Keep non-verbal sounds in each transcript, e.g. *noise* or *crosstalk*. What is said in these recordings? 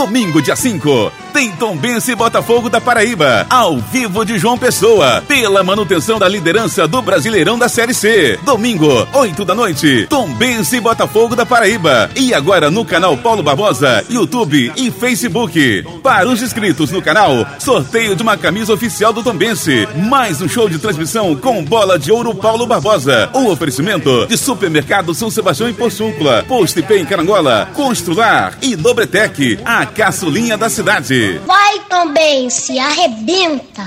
Domingo, dia 5, tem Tombense e Botafogo da Paraíba, ao vivo de João Pessoa, pela manutenção da liderança do Brasileirão da Série C. Domingo, 8 da noite, Tombense e Botafogo da Paraíba. E agora no canal Paulo Barbosa, YouTube e Facebook. Para os inscritos no canal, sorteio de uma camisa oficial do Tombense. Mais um show de transmissão com bola de ouro Paulo Barbosa. O oferecimento de Supermercado São Sebastião em Porçúncula, Posto IP em Carangola, Constrular e Dobretec, a caçulinha da cidade. Vai também, se arrebenta.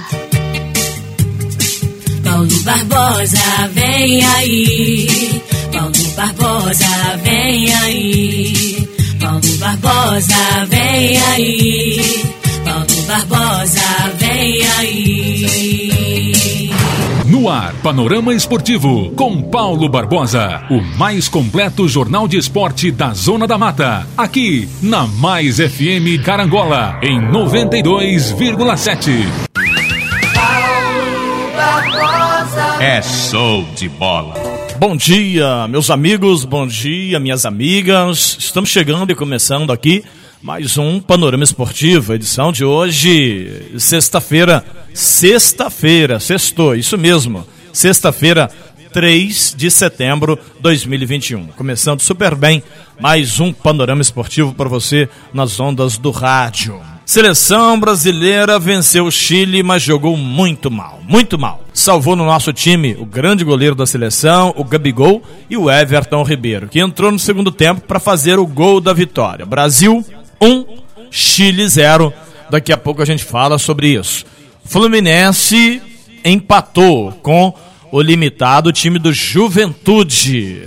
Paulo Barbosa, vem aí. Paulo Barbosa, vem aí. Paulo Barbosa, vem aí. Paulo Barbosa, vem aí. No ar, Panorama Esportivo, com Paulo Barbosa. O mais completo jornal de esporte da Zona da Mata. Aqui, na Mais FM Carangola, em 92,7. É show de bola. Bom dia, meus amigos, bom dia, minhas amigas. Estamos chegando e começando aqui mais um Panorama Esportivo, edição de hoje, sexta-feira. Sexta-feira, sextou, isso mesmo. Sexta-feira, 3 de setembro de 2021. Começando super bem, mais um Panorama Esportivo para você nas ondas do rádio. Seleção brasileira venceu o Chile, mas jogou muito mal, muito mal. Salvou no nosso time o grande goleiro da seleção, o Gabigol, e o Everton Ribeiro, que entrou no segundo tempo para fazer o gol da vitória. Brasil 1, um, Chile 0. Daqui a pouco a gente fala sobre isso. Fluminense empatou com o limitado time do Juventude.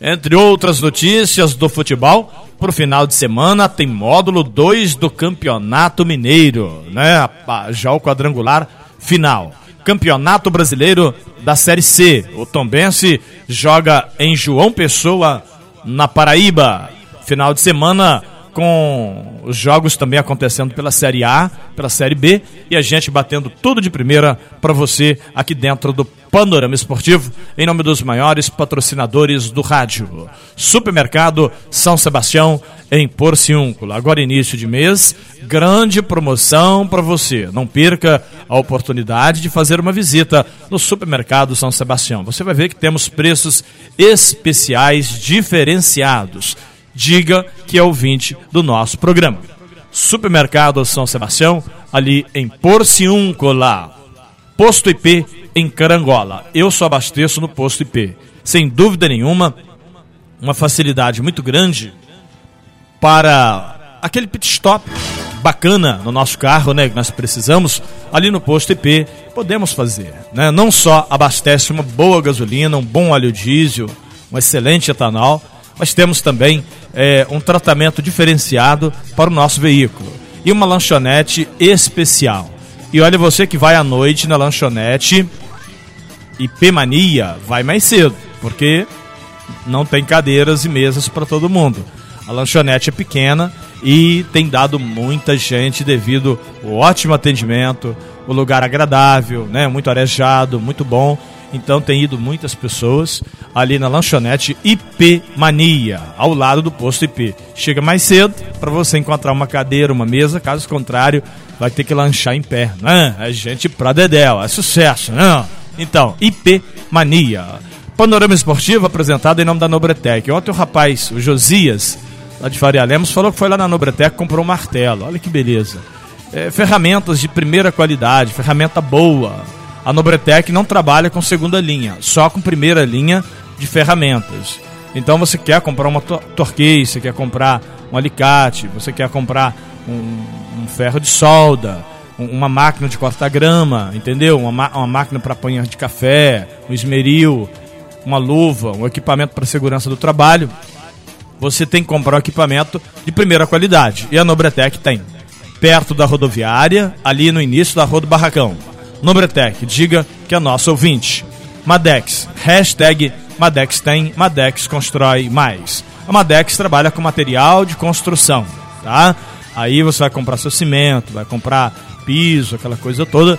Entre outras notícias do futebol, para o final de semana tem módulo 2 do Campeonato Mineiro, né? Já o quadrangular final. Campeonato Brasileiro da Série C. O Tombense joga em João Pessoa, na Paraíba. Final de semana com os jogos também acontecendo pela Série A, pela Série B e a gente batendo tudo de primeira para você aqui dentro do Panorama Esportivo, em nome dos maiores patrocinadores do rádio. Supermercado São Sebastião em Porciúncula. Agora início de mês, grande promoção para você. Não perca a oportunidade de fazer uma visita no Supermercado São Sebastião. Você vai ver que temos preços especiais diferenciados diga que é ouvinte do nosso programa. Supermercado São Sebastião, ali em Porciúncula. Posto IP em Carangola. Eu só abasteço no Posto IP. Sem dúvida nenhuma, uma facilidade muito grande para aquele pit stop bacana no nosso carro, né, que nós precisamos, ali no posto IP, podemos fazer, né? Não só abastece uma boa gasolina, um bom óleo diesel, um excelente etanol, mas temos também é, um tratamento diferenciado para o nosso veículo e uma lanchonete especial. E olha você que vai à noite na lanchonete IP Mania, vai mais cedo, porque não tem cadeiras e mesas para todo mundo. A lanchonete é pequena e tem dado muita gente devido ao ótimo atendimento, o lugar agradável, né, muito arejado, muito bom então tem ido muitas pessoas ali na lanchonete IP Mania, ao lado do posto IP. Chega mais cedo para você encontrar uma cadeira, uma mesa, caso contrário, vai ter que lanchar em pé. Né? É gente pra dedéu, é sucesso, né? Então, IP Mania. Panorama Esportivo apresentado em nome da Nobretec. Ontem o rapaz, o Josias, lá de Faria Lemos, falou que foi lá na Nobretec comprou um martelo. Olha que beleza. É, ferramentas de primeira qualidade, ferramenta boa a Nobretec não trabalha com segunda linha, só com primeira linha de ferramentas. Então você quer comprar uma torquês, você quer comprar um alicate, você quer comprar um, um ferro de solda, um, uma máquina de cortar grama, entendeu? Uma, uma máquina para apanhar de café, um esmeril, uma luva, um equipamento para segurança do trabalho. Você tem que comprar um equipamento de primeira qualidade. E a Nobretec tem. Perto da rodoviária, ali no início da Rua do Barracão. Nobretec, diga que é nosso ouvinte. Madex, hashtag Madex tem, Madex constrói mais. A Madex trabalha com material de construção, tá? Aí você vai comprar seu cimento, vai comprar piso, aquela coisa toda.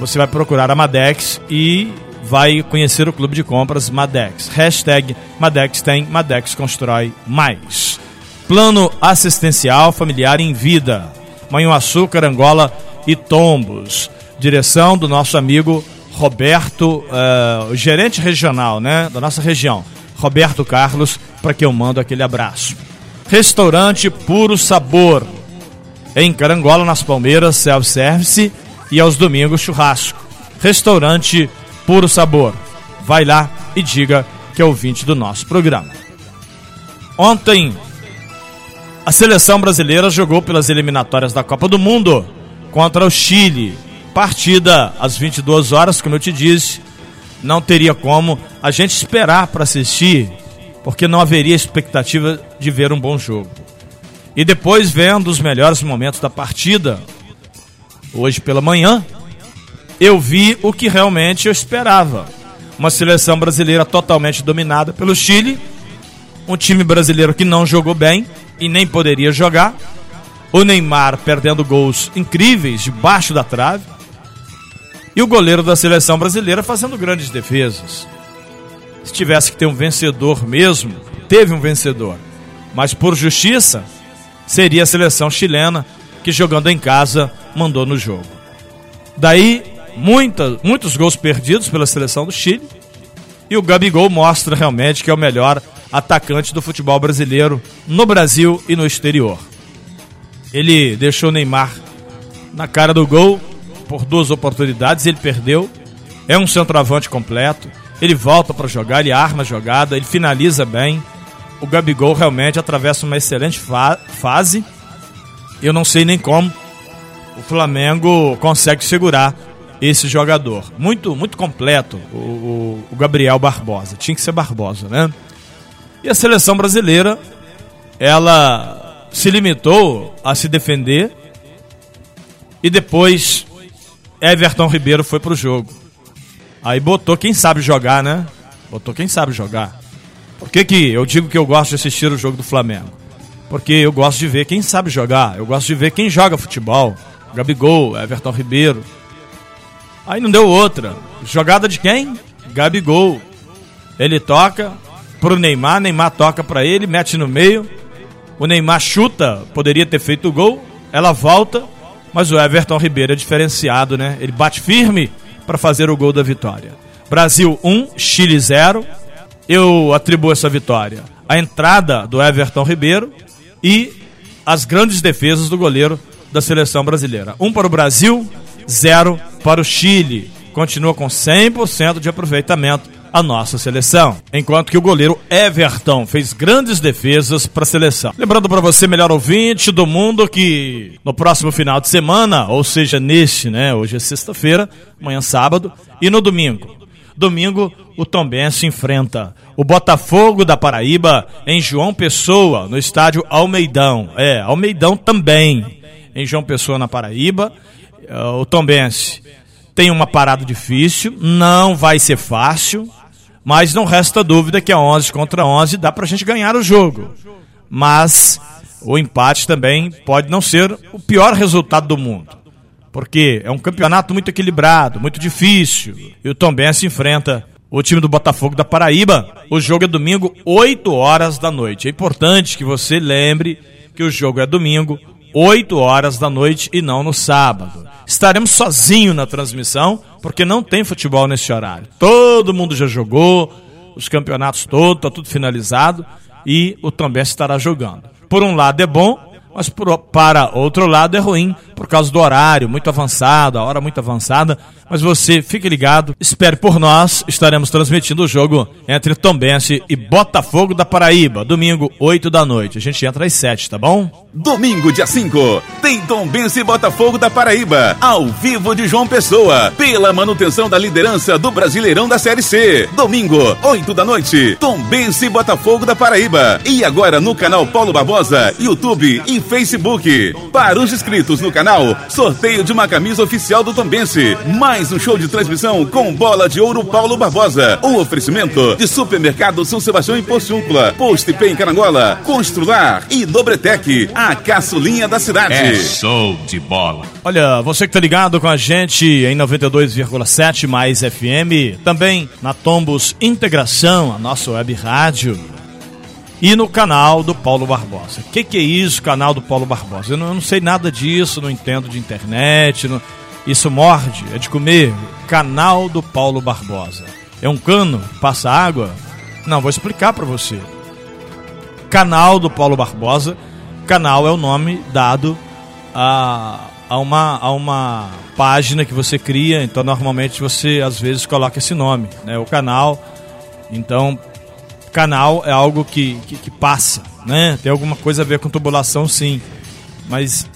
Você vai procurar a Madex e vai conhecer o clube de compras Madex. Hashtag Madex tem, Madex constrói mais. Plano Assistencial Familiar em Vida, Manhuaçu, Carangola e Tombos. Direção do nosso amigo Roberto, uh, gerente regional, né, da nossa região, Roberto Carlos, para que eu mando aquele abraço. Restaurante Puro Sabor, em Carangola, nas Palmeiras, self-service e aos domingos churrasco. Restaurante Puro Sabor. Vai lá e diga que é ouvinte do nosso programa. Ontem, a seleção brasileira jogou pelas eliminatórias da Copa do Mundo contra o Chile. Partida às 22 horas, como eu te disse, não teria como a gente esperar para assistir, porque não haveria expectativa de ver um bom jogo. E depois, vendo os melhores momentos da partida, hoje pela manhã, eu vi o que realmente eu esperava. Uma seleção brasileira totalmente dominada pelo Chile, um time brasileiro que não jogou bem e nem poderia jogar, o Neymar perdendo gols incríveis debaixo da trave, e o goleiro da seleção brasileira fazendo grandes defesas. Se tivesse que ter um vencedor mesmo, teve um vencedor. Mas por justiça, seria a seleção chilena que jogando em casa mandou no jogo. Daí, muita, muitos gols perdidos pela seleção do Chile. E o Gabigol mostra realmente que é o melhor atacante do futebol brasileiro no Brasil e no exterior. Ele deixou Neymar na cara do gol por duas oportunidades, ele perdeu. É um centroavante completo. Ele volta para jogar, ele arma a jogada, ele finaliza bem. O Gabigol realmente atravessa uma excelente fa fase. Eu não sei nem como o Flamengo consegue segurar esse jogador. Muito, muito completo, o, o, o, Gabriel Barbosa. Tinha que ser Barbosa, né? E a seleção brasileira, ela se limitou a se defender e depois Everton Ribeiro foi pro jogo. Aí botou quem sabe jogar, né? Botou quem sabe jogar. Por que, que eu digo que eu gosto de assistir o jogo do Flamengo? Porque eu gosto de ver quem sabe jogar, eu gosto de ver quem joga futebol. Gabigol, Everton Ribeiro. Aí não deu outra. Jogada de quem? Gabigol. Ele toca pro Neymar, Neymar toca para ele, mete no meio. O Neymar chuta, poderia ter feito o gol. Ela volta, mas o Everton Ribeiro é diferenciado, né? Ele bate firme para fazer o gol da vitória. Brasil 1, Chile 0. Eu atribuo essa vitória à entrada do Everton Ribeiro e as grandes defesas do goleiro da seleção brasileira. Um para o Brasil, zero para o Chile. Continua com 100% de aproveitamento a nossa seleção. Enquanto que o goleiro Everton fez grandes defesas para a seleção. Lembrando para você, melhor ouvinte do mundo, que no próximo final de semana, ou seja, neste, né? Hoje é sexta-feira, amanhã sábado, e no domingo. Domingo, o Tombense enfrenta o Botafogo da Paraíba em João Pessoa, no estádio Almeidão. É, Almeidão também em João Pessoa, na Paraíba. É, o Tombense tem uma parada difícil, não vai ser fácil, mas não resta dúvida que a 11 contra 11 dá pra gente ganhar o jogo. Mas o empate também pode não ser o pior resultado do mundo. Porque é um campeonato muito equilibrado, muito difícil. E o Tombense enfrenta o time do Botafogo da Paraíba. O jogo é domingo, 8 horas da noite. É importante que você lembre que o jogo é domingo, 8 horas da noite e não no sábado. Estaremos sozinhos na transmissão, porque não tem futebol nesse horário. Todo mundo já jogou, os campeonatos todos, está tudo finalizado e o também estará jogando. Por um lado é bom, mas por, para outro lado é ruim por causa do horário muito avançado, a hora muito avançada. Mas você fique ligado, espere por nós, estaremos transmitindo o jogo entre Tombense e Botafogo da Paraíba, domingo, 8 da noite. A gente entra às 7, tá bom? Domingo, dia 5, tem Tombense e Botafogo da Paraíba, ao vivo de João Pessoa, pela manutenção da liderança do Brasileirão da Série C. Domingo, 8 da noite, Tombense e Botafogo da Paraíba. E agora no canal Paulo Barbosa, YouTube e Facebook. Para os inscritos no canal, sorteio de uma camisa oficial do Tombense. Mais um show de transmissão com bola de ouro Paulo Barbosa. Um oferecimento de supermercado São Sebastião em Porciúncula, Post Pay em Carangola, Constrular e Dobretec, a caçulinha da cidade. É show de bola. Olha, você que tá ligado com a gente em 92,7 mais FM, também na Tombos Integração, a nossa web rádio e no canal do Paulo Barbosa. O que, que, é isso, canal do Paulo Barbosa? Eu não, eu não sei nada disso, não entendo de internet, não... isso morde, é de comer. Canal do Paulo Barbosa. É um cano? Passa água? Não, vou explicar para você. Canal do Paulo Barbosa. Canal é o nome dado a, a, uma, a uma página que você cria, então normalmente você às vezes coloca esse nome, né? O canal. Então, canal é algo que, que, que, passa, né? Tem alguma coisa a ver com tubulação, sim. Mas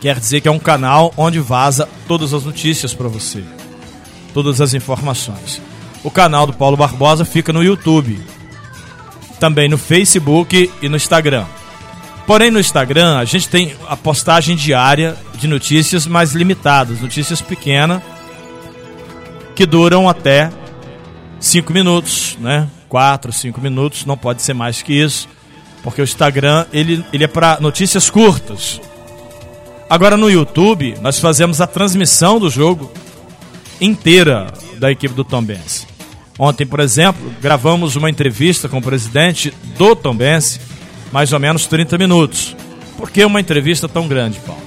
quer dizer que é um canal onde vaza todas as notícias para você, todas as informações. O canal do Paulo Barbosa fica no YouTube, também no Facebook e no Instagram. Porém, no Instagram a gente tem a postagem diária de notícias mais limitadas, notícias pequenas que duram até 5 minutos, né? 4, 5 minutos, não pode ser mais que isso, porque o Instagram ele, ele é para notícias curtas. Agora no YouTube, nós fazemos a transmissão do jogo inteira da equipe do Tom Benz. Ontem, por exemplo, gravamos uma entrevista com o presidente do Tom Benz, mais ou menos 30 minutos. Por que uma entrevista tão grande, Paulo?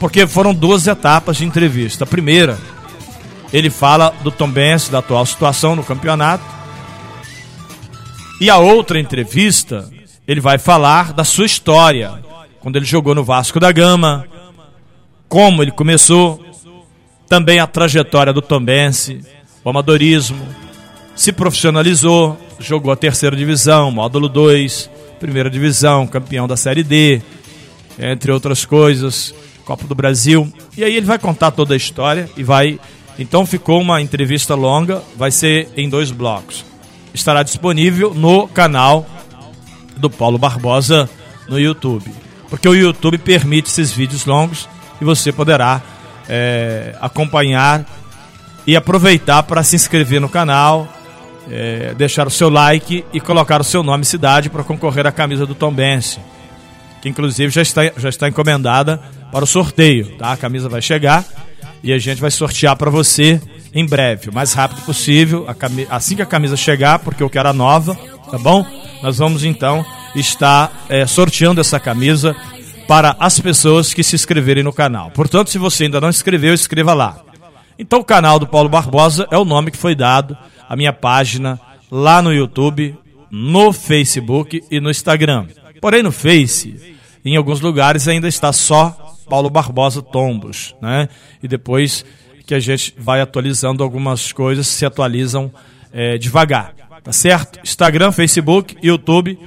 Porque foram duas etapas de entrevista. A primeira, ele fala do Tom Benz, da atual situação no campeonato, e a outra entrevista, ele vai falar da sua história, quando ele jogou no Vasco da Gama, como ele começou, também a trajetória do Tombense, o amadorismo, se profissionalizou, jogou a terceira divisão, módulo 2, primeira divisão, campeão da Série D, entre outras coisas, Copa do Brasil. E aí ele vai contar toda a história e vai. Então ficou uma entrevista longa, vai ser em dois blocos estará disponível no canal do Paulo Barbosa no YouTube. Porque o YouTube permite esses vídeos longos e você poderá é, acompanhar e aproveitar para se inscrever no canal, é, deixar o seu like e colocar o seu nome e cidade para concorrer à camisa do Tom Bense, que inclusive já está, já está encomendada para o sorteio. Tá? A camisa vai chegar e a gente vai sortear para você em breve, o mais rápido possível, assim que a camisa chegar, porque eu quero a nova, tá bom? Nós vamos então estar é, sorteando essa camisa para as pessoas que se inscreverem no canal. Portanto, se você ainda não inscreveu, escreva lá. Então, o canal do Paulo Barbosa é o nome que foi dado à minha página lá no YouTube, no Facebook e no Instagram. Porém, no Face, em alguns lugares ainda está só Paulo Barbosa Tombos, né? E depois que a gente vai atualizando algumas coisas, se atualizam é, devagar, tá certo? Instagram, Facebook, YouTube,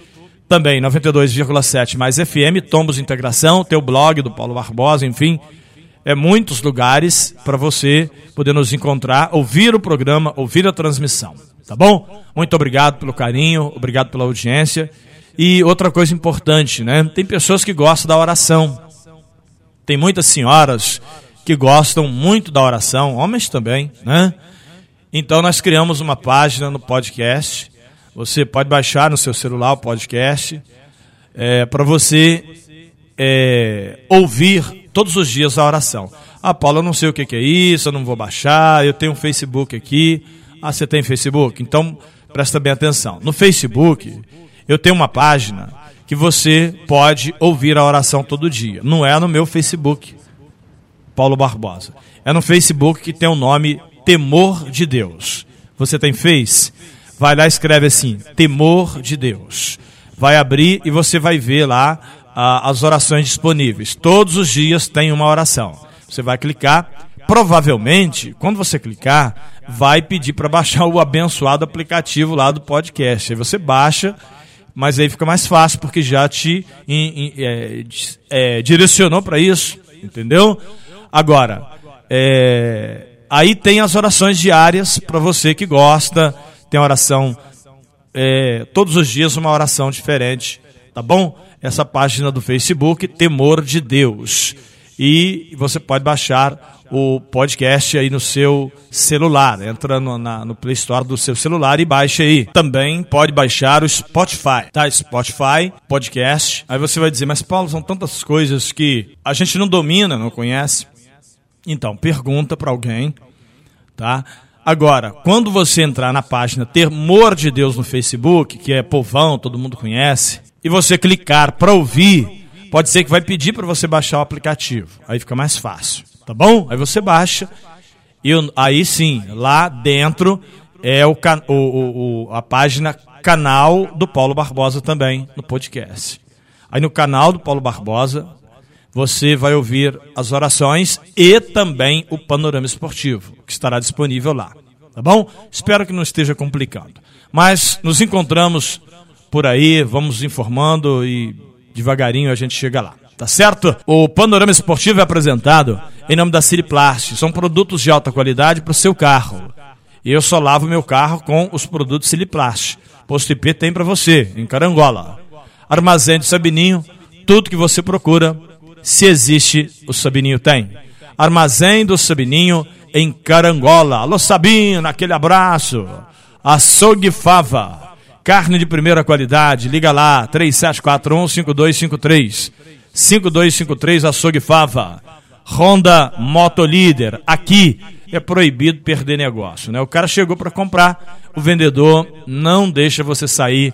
também 92,7 mais FM, Tombos Integração, teu blog do Paulo Barbosa, enfim, é muitos lugares para você poder nos encontrar, ouvir o programa, ouvir a transmissão, tá bom? Muito obrigado pelo carinho, obrigado pela audiência. E outra coisa importante, né? Tem pessoas que gostam da oração. Tem muitas senhoras que gostam muito da oração, homens também, né? Então nós criamos uma página no podcast. Você pode baixar no seu celular o podcast é, para você é, ouvir todos os dias a oração. Ah, Paulo, eu não sei o que, é isso, eu não vou baixar, eu tenho um Facebook aqui. Ah, você tem Facebook? Então presta bem atenção. No Facebook, eu tenho uma página que você pode ouvir a oração todo dia. Não é no meu Facebook. Paulo Barbosa. É no Facebook que tem o nome Temor de Deus. Você tem Face? Vai lá escreve assim: Temor de Deus. Vai abrir e você vai ver lá ah, as orações disponíveis. Todos os dias tem uma oração. Você vai clicar. Provavelmente, quando você clicar, vai pedir para baixar *laughs* o abençoado aplicativo lá do podcast. Aí você baixa, mas aí fica mais fácil porque já te in, in, é, é, direcionou para isso, entendeu? Agora, é, aí tem as orações diárias para você que gosta. Tem oração é, todos os dias uma oração diferente, tá bom? Essa página do Facebook, Temor de Deus. E você pode baixar o podcast aí no seu celular. Entra no, na, no Play Store do seu celular e baixa aí. Também pode baixar o Spotify, tá? Spotify, podcast. Aí você vai dizer, mas Paulo, são tantas coisas que a gente não domina, não conhece. Então, pergunta para alguém, tá? Agora, quando você entrar na página Temor de Deus no Facebook, que é povão, todo mundo conhece, e você clicar para ouvir, pode ser que vai pedir para você baixar o aplicativo. Aí fica mais fácil, tá bom? Aí você baixa e aí sim, lá dentro é o, o, o, a página canal do Paulo Barbosa também no podcast. Aí no canal do Paulo Barbosa você vai ouvir as orações e também o panorama esportivo, que estará disponível lá. Tá bom? Espero que não esteja complicando. Mas nos encontramos por aí, vamos informando e devagarinho a gente chega lá. Tá certo? O panorama esportivo é apresentado em nome da Siliplast. São produtos de alta qualidade para o seu carro. E eu só lavo meu carro com os produtos Siliplast. Posto IP tem para você, em Carangola. Armazém de Sabininho, tudo que você procura se existe, o Sabininho tem. Armazém do Sabininho em Carangola. Alô Sabino, aquele abraço. Açougue Fava. Carne de primeira qualidade. Liga lá, 3741-5253. 5253 Açougue Fava. Honda Motolíder. Aqui é proibido perder negócio. Né? O cara chegou para comprar, o vendedor não deixa você sair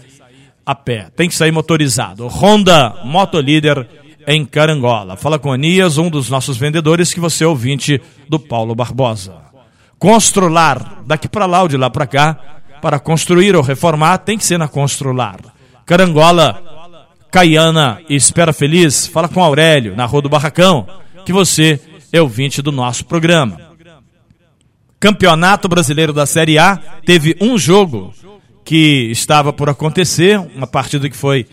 a pé. Tem que sair motorizado. Honda Motolíder em Carangola. Fala com Anias, um dos nossos vendedores, que você é ouvinte do Paulo Barbosa. Constrular, daqui para lá ou de lá para cá, para construir ou reformar, tem que ser na Constrular. Carangola, Caiana e Espera Feliz, fala com Aurélio, na Rua do Barracão, que você é ouvinte do nosso programa. Campeonato Brasileiro da Série A teve um jogo que estava por acontecer, uma partida que foi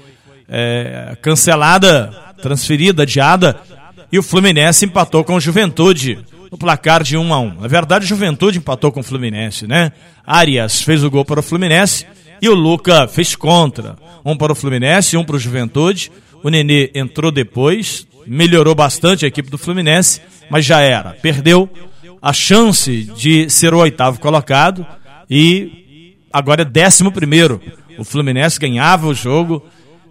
é, cancelada transferida, adiada, e o Fluminense empatou com o Juventude no placar de 1 a 1. Na verdade, o Juventude empatou com o Fluminense, né? Arias fez o gol para o Fluminense e o Luca fez contra. Um para o Fluminense, um para o Juventude. O Nenê entrou depois, melhorou bastante a equipe do Fluminense, mas já era. Perdeu a chance de ser o oitavo colocado e agora é décimo primeiro. O Fluminense ganhava o jogo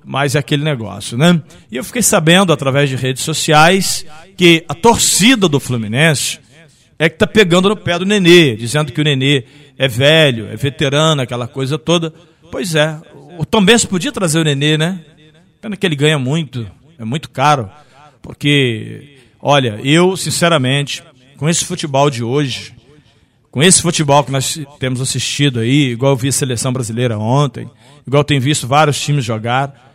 mas é aquele negócio, né? E eu fiquei sabendo através de redes sociais que a torcida do Fluminense é que tá pegando no pé do Nenê, dizendo que o Nenê é velho, é veterano, aquela coisa toda. Pois é, o Tom Benz podia trazer o Nenê, né? Pena que ele ganha muito, é muito caro, porque, olha, eu, sinceramente, com esse futebol de hoje, com esse futebol que nós temos assistido aí, igual eu vi a seleção brasileira ontem, igual tenho visto vários times jogar,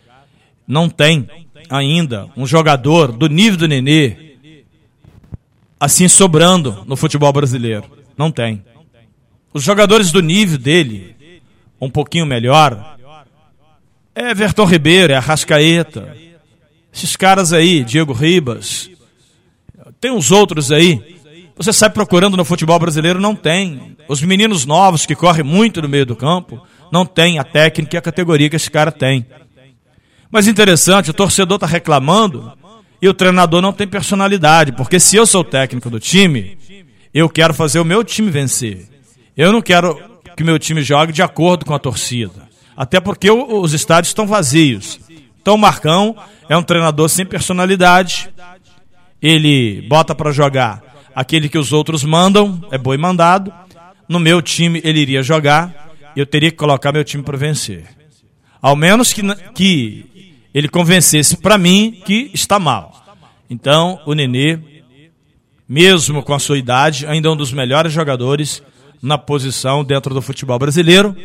não tem ainda um jogador do nível do Nenê assim sobrando no futebol brasileiro. Não tem. Os jogadores do nível dele, um pouquinho melhor, é Everton Ribeiro, é Arrascaeta. Esses caras aí, Diego Ribas, tem uns outros aí. Você sai procurando no futebol brasileiro, não tem. Os meninos novos que correm muito no meio do campo, não tem a técnica e a categoria que esse cara tem. Mas interessante, o torcedor está reclamando e o treinador não tem personalidade, porque se eu sou o técnico do time, eu quero fazer o meu time vencer. Eu não quero que meu time jogue de acordo com a torcida. Até porque os estádios estão vazios. Então o Marcão é um treinador sem personalidade. Ele bota para jogar aquele que os outros mandam, é boi mandado. No meu time ele iria jogar e eu teria que colocar meu time para vencer. Ao menos que, que ele convencesse para mim que está mal. Então, o Nenê, mesmo com a sua idade, ainda é um dos melhores jogadores na posição dentro do futebol brasileiro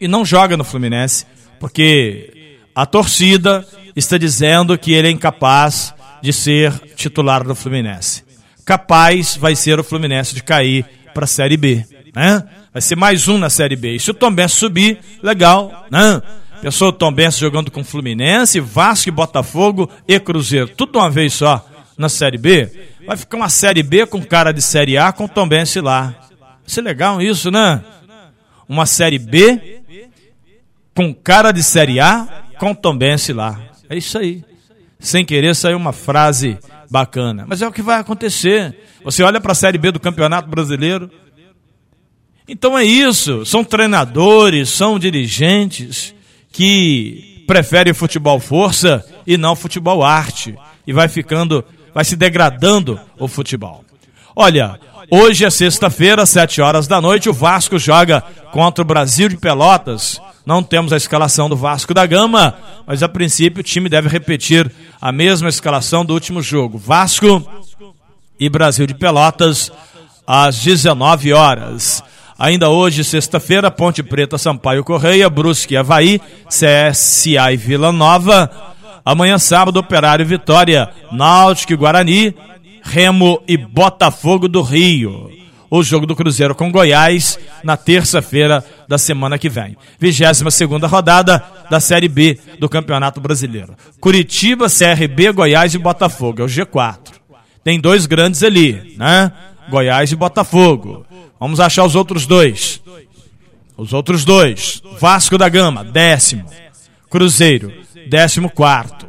e não joga no Fluminense, porque a torcida está dizendo que ele é incapaz de ser titular do Fluminense. Capaz vai ser o Fluminense de cair para a Série B, né? Vai ser mais um na Série B. E se o Tom Benz subir, legal, né? Pensou o Tom jogando com Fluminense, Vasco Botafogo e Cruzeiro, tudo de uma vez só na Série B. Vai ficar uma Série B com cara de Série A com o Tom lá. Vai ser legal isso, né? Uma Série B com cara de Série A com o Tom lá. É isso aí. Sem querer saiu uma frase bacana. Mas é o que vai acontecer. Você olha para a Série B do Campeonato Brasileiro. Então é isso. São treinadores, são dirigentes que prefere futebol força e não futebol arte. E vai ficando, vai se degradando o futebol. Olha, Hoje é sexta-feira, sete horas da noite, o Vasco joga contra o Brasil de Pelotas. Não temos a escalação do Vasco da Gama, mas a princípio o time deve repetir a mesma escalação do último jogo. Vasco e Brasil de Pelotas às 19 horas. Ainda hoje, sexta-feira, Ponte Preta, Sampaio Correia, Brusque, Havaí, CSA e Vila Nova. Amanhã, sábado, Operário Vitória, Náutico e Guarani, Remo e Botafogo do Rio. O jogo do Cruzeiro com Goiás na terça-feira da semana que vem. 22 segunda rodada da Série B do Campeonato Brasileiro. Curitiba, CRB, Goiás e Botafogo. É o G4. Tem dois grandes ali, né? Goiás e Botafogo. Vamos achar os outros dois. Os outros dois. Vasco da Gama, décimo. Cruzeiro, décimo quarto.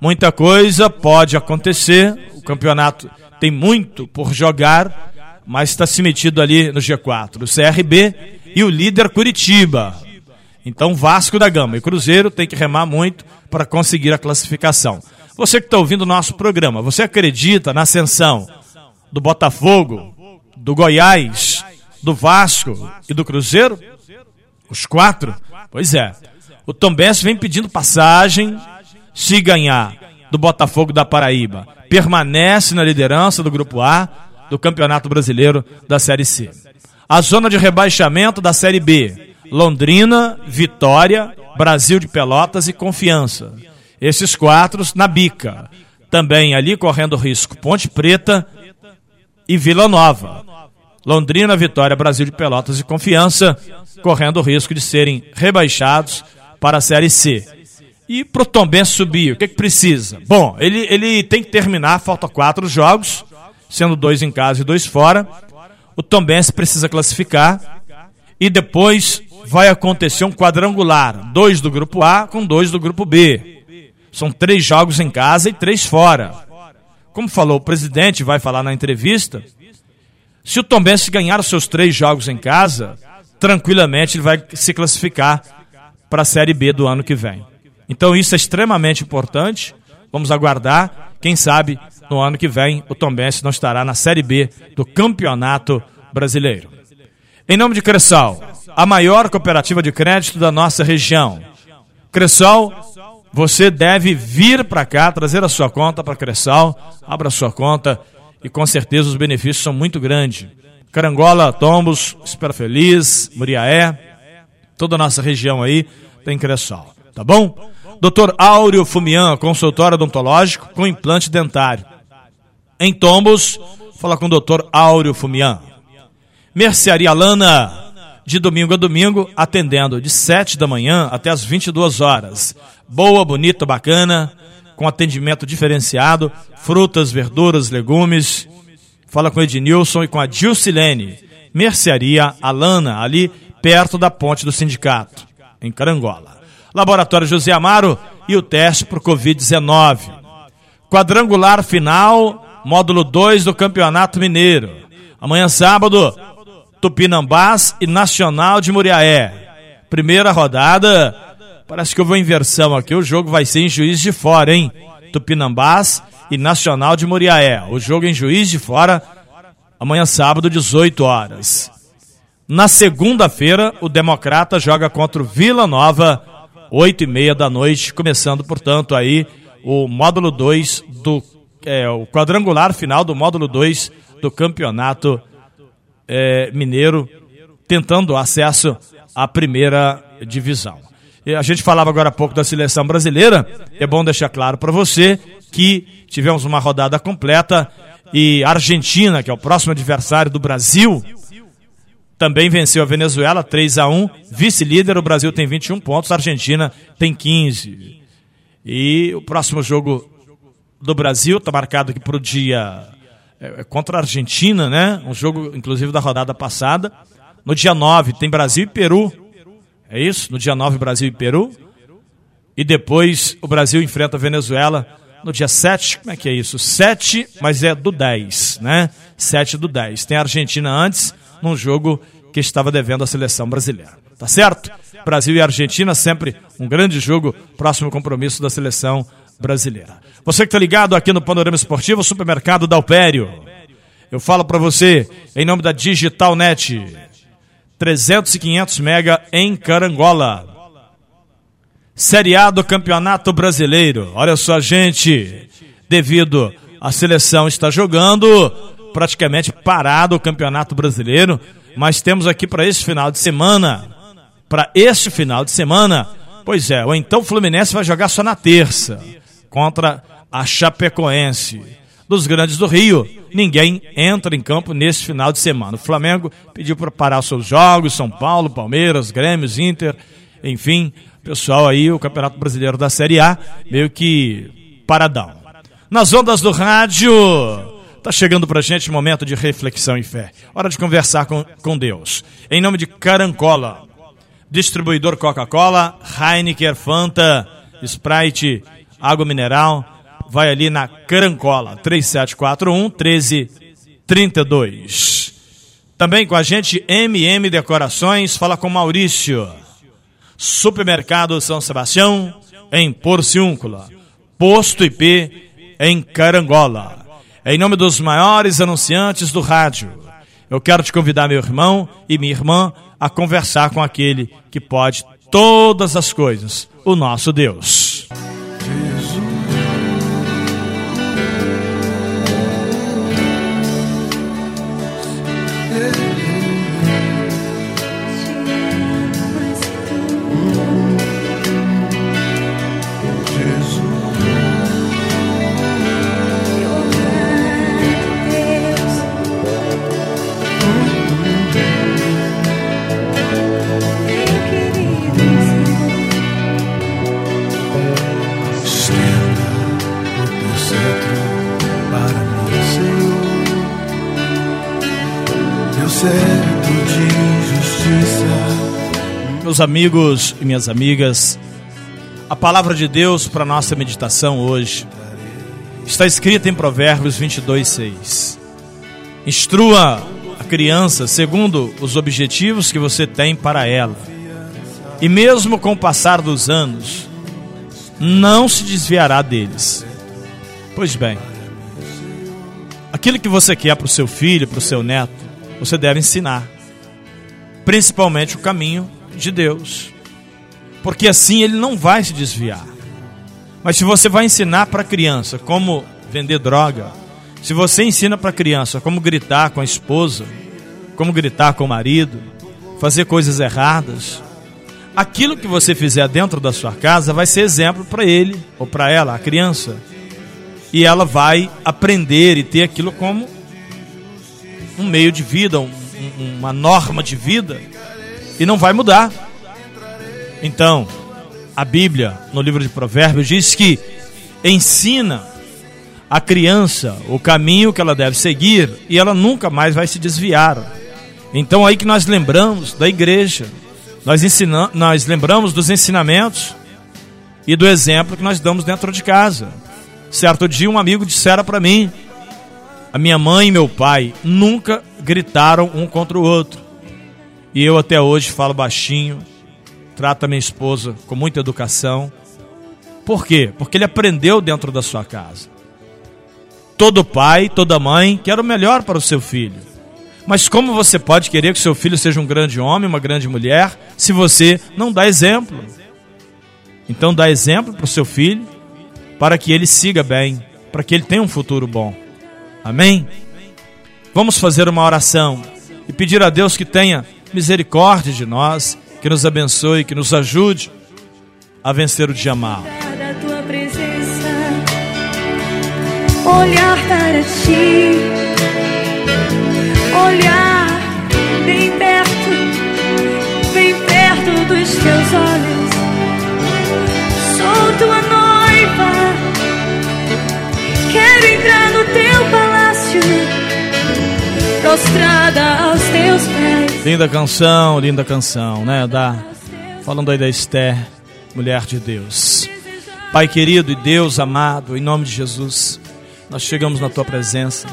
Muita coisa pode acontecer. O campeonato tem muito por jogar, mas está se metido ali no G4. O CRB e o líder Curitiba. Então Vasco da Gama e Cruzeiro tem que remar muito para conseguir a classificação. Você que está ouvindo o nosso programa, você acredita na ascensão do Botafogo, do Goiás, do Vasco e do Cruzeiro? Os quatro? Pois é. O Tom Benz vem pedindo passagem. Se ganhar do Botafogo da Paraíba, permanece na liderança do Grupo A do Campeonato Brasileiro da Série C. A zona de rebaixamento da Série B: Londrina, Vitória, Brasil de Pelotas e Confiança. Esses quatro na bica. Também ali correndo risco Ponte Preta e Vila Nova. Londrina, Vitória, Brasil de Pelotas e Confiança, correndo o risco de serem rebaixados para a Série C. E para o Tombense subir, o que, que precisa? Bom, ele, ele tem que terminar, falta quatro jogos, sendo dois em casa e dois fora. O Tombense precisa classificar e depois vai acontecer um quadrangular, dois do grupo A com dois do grupo B. São três jogos em casa e três fora. Como falou o presidente, vai falar na entrevista, se o Tombense ganhar os seus três jogos em casa, tranquilamente ele vai se classificar para a Série B do ano que vem. Então isso é extremamente importante. Vamos aguardar. Quem sabe no ano que vem o Tombense não estará na Série B do Campeonato Brasileiro. Em nome de Cressal, a maior cooperativa de crédito da nossa região. Cressal, você deve vir para cá, trazer a sua conta para Cressal, abra a sua conta e com certeza os benefícios são muito grandes. Carangola, Tombos, Espera Feliz, Muriaé, toda a nossa região aí tem Cressol, tá bom? Dr. Áureo Fumian, consultório odontológico com implante dentário. Em Tombos, fala com o Dr. Áureo Fumian. Mercearia Lana, de domingo a domingo, atendendo de 7 da manhã até as 22 horas. Boa, bonita, bacana, com atendimento diferenciado, frutas, verduras, legumes. Fala com Ednilson e com a Dilcilene. Mercearia Alana, ali perto da ponte do sindicato, em Carangola. Laboratório José Amaro e o teste para o Covid-19. Quadrangular final, módulo 2 do Campeonato Mineiro. Amanhã sábado, Tupinambás e Nacional de Muriaé. Primeira rodada, Parece que houve uma inversão aqui. O jogo vai ser em Juiz de Fora, hein? Tupinambás e Nacional de Muriaé. O jogo em Juiz de Fora, amanhã sábado, 18 horas. Na segunda-feira, o Democrata joga contra o Vila Nova, 8 e meia da noite, começando, portanto, aí o módulo 2 do. É, o quadrangular final do módulo 2 do Campeonato é, Mineiro, tentando acesso à primeira divisão. A gente falava agora há pouco da seleção brasileira. É bom deixar claro para você que tivemos uma rodada completa e a Argentina, que é o próximo adversário do Brasil, também venceu a Venezuela 3 a 1 Vice-líder, o Brasil tem 21 pontos, a Argentina tem 15. E o próximo jogo do Brasil está marcado aqui para o dia é, é, contra a Argentina, né? Um jogo, inclusive, da rodada passada. No dia 9 tem Brasil e Peru. É isso? No dia 9, Brasil e Peru. E depois o Brasil enfrenta a Venezuela no dia 7. Como é que é isso? 7, mas é do 10, né? 7 do 10. Tem a Argentina antes, num jogo que estava devendo a seleção brasileira. Tá certo? Brasil e Argentina, sempre um grande jogo, próximo compromisso da seleção brasileira. Você que está ligado aqui no Panorama Esportivo, Supermercado Dalpério. Eu falo para você em nome da Digital Net. 300 e 500 mega em Carangola. Série A do Campeonato Brasileiro. Olha só, gente, devido à seleção estar jogando, praticamente parado o Campeonato Brasileiro, mas temos aqui para esse final de semana, para este final de semana, pois é, o então Fluminense vai jogar só na terça contra a Chapecoense. Dos grandes do Rio, ninguém entra em campo nesse final de semana. O Flamengo pediu para parar seus jogos, São Paulo, Palmeiras, Grêmio, Inter, enfim, pessoal aí, o Campeonato Brasileiro da Série A, meio que paradão. Nas ondas do rádio, tá chegando pra gente momento de reflexão e fé. Hora de conversar com, com Deus. Em nome de Carancola, distribuidor Coca-Cola, Heineken, Fanta, Sprite, água mineral, vai ali na Carancola, 3741 1332. Também com a gente, MM Decorações, fala com Maurício. Supermercado São Sebastião, em Porciúncula. Posto IP, em Carangola. Em nome dos maiores anunciantes do rádio, eu quero te convidar, meu irmão e minha irmã, a conversar com aquele que pode todas as coisas, o nosso Deus. Meus amigos e minhas amigas, a palavra de Deus para nossa meditação hoje está escrita em Provérbios 22, 6. Instrua a criança segundo os objetivos que você tem para ela, e mesmo com o passar dos anos, não se desviará deles. Pois bem, aquilo que você quer para o seu filho, para o seu neto, você deve ensinar, principalmente o caminho de Deus, porque assim ele não vai se desviar. Mas se você vai ensinar para a criança como vender droga, se você ensina para a criança como gritar com a esposa, como gritar com o marido, fazer coisas erradas, aquilo que você fizer dentro da sua casa vai ser exemplo para ele ou para ela, a criança. E ela vai aprender e ter aquilo como um meio de vida, um, um, uma norma de vida e não vai mudar. Então, a Bíblia, no livro de Provérbios, diz que ensina a criança o caminho que ela deve seguir e ela nunca mais vai se desviar. Então, aí que nós lembramos da igreja, nós, ensinamos, nós lembramos dos ensinamentos e do exemplo que nós damos dentro de casa. Certo dia, um amigo dissera para mim: a minha mãe e meu pai nunca gritaram um contra o outro. E eu até hoje falo baixinho, trato a minha esposa com muita educação. Por quê? Porque ele aprendeu dentro da sua casa. Todo pai, toda mãe quer o melhor para o seu filho. Mas como você pode querer que seu filho seja um grande homem, uma grande mulher, se você não dá exemplo? Então dá exemplo para o seu filho, para que ele siga bem, para que ele tenha um futuro bom. Amém? Vamos fazer uma oração e pedir a Deus que tenha misericórdia de nós, que nos abençoe, que nos ajude a vencer o dia mal. Olhar para ti, olhar bem perto, bem perto dos teus olhos. Sou tua prostrada aos teus pés. Linda canção, linda canção, né? Da, falando aí da Esther, mulher de Deus. Pai querido e Deus amado, em nome de Jesus, nós chegamos na tua presença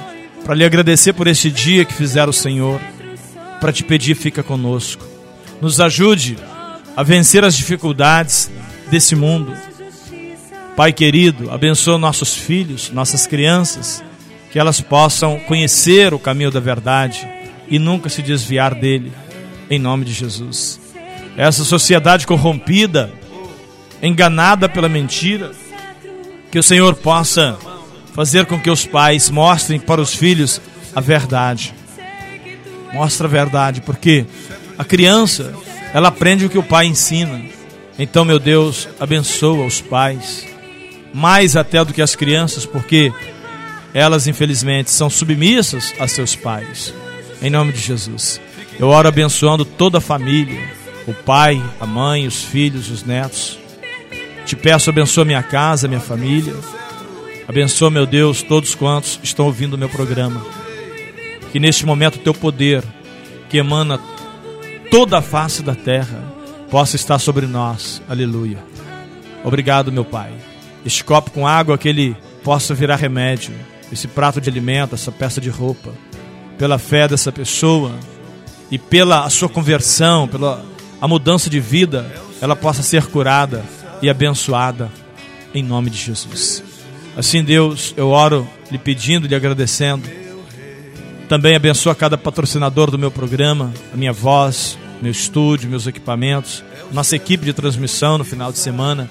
para lhe agradecer por este dia que fizeram o Senhor, para te pedir, fica conosco. Nos ajude a vencer as dificuldades desse mundo. Pai querido, abençoa nossos filhos, nossas crianças, que elas possam conhecer o caminho da verdade e nunca se desviar dele, em nome de Jesus. Essa sociedade corrompida, enganada pela mentira, que o Senhor possa fazer com que os pais mostrem para os filhos a verdade. Mostra a verdade, porque a criança, ela aprende o que o pai ensina. Então, meu Deus, abençoa os pais, mais até do que as crianças, porque elas, infelizmente, são submissas a seus pais. Em nome de Jesus. Eu oro abençoando toda a família, o pai, a mãe, os filhos, os netos. Te peço, abençoa minha casa, minha família. Abençoa, meu Deus, todos quantos estão ouvindo o meu programa. Que neste momento o teu poder, que emana toda a face da terra, possa estar sobre nós. Aleluia. Obrigado, meu Pai. Este copo com água que ele possa virar remédio, esse prato de alimento, essa peça de roupa, pela fé dessa pessoa e pela sua conversão, pela a mudança de vida, ela possa ser curada e abençoada em nome de Jesus. Assim, Deus, eu oro lhe pedindo, lhe agradecendo. Também abençoa cada patrocinador do meu programa, a minha voz, meu estúdio, meus equipamentos, nossa equipe de transmissão no final de semana.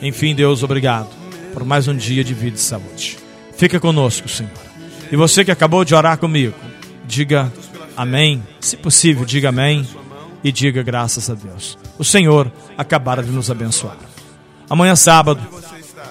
Enfim, Deus, obrigado por mais um dia de vida e saúde. Fica conosco, Senhor. E você que acabou de orar comigo, diga amém. Se possível, diga amém e diga graças a Deus. O Senhor acabara de nos abençoar. Amanhã, sábado,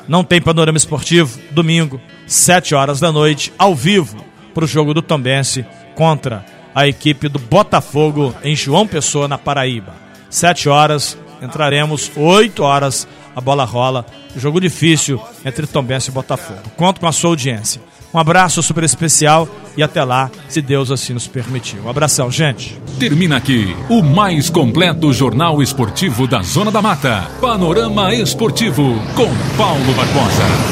não tem panorama esportivo. Domingo, 7 horas da noite, ao vivo, para o jogo do Tombense contra a equipe do Botafogo em João Pessoa, na Paraíba. 7 horas, entraremos 8 horas, a bola rola. Jogo difícil entre Tombense e Botafogo. Conto com a sua audiência. Um abraço super especial e até lá, se Deus assim nos permitir. Um abração, gente. Termina aqui o mais completo jornal esportivo da Zona da Mata. Panorama Esportivo com Paulo Barbosa.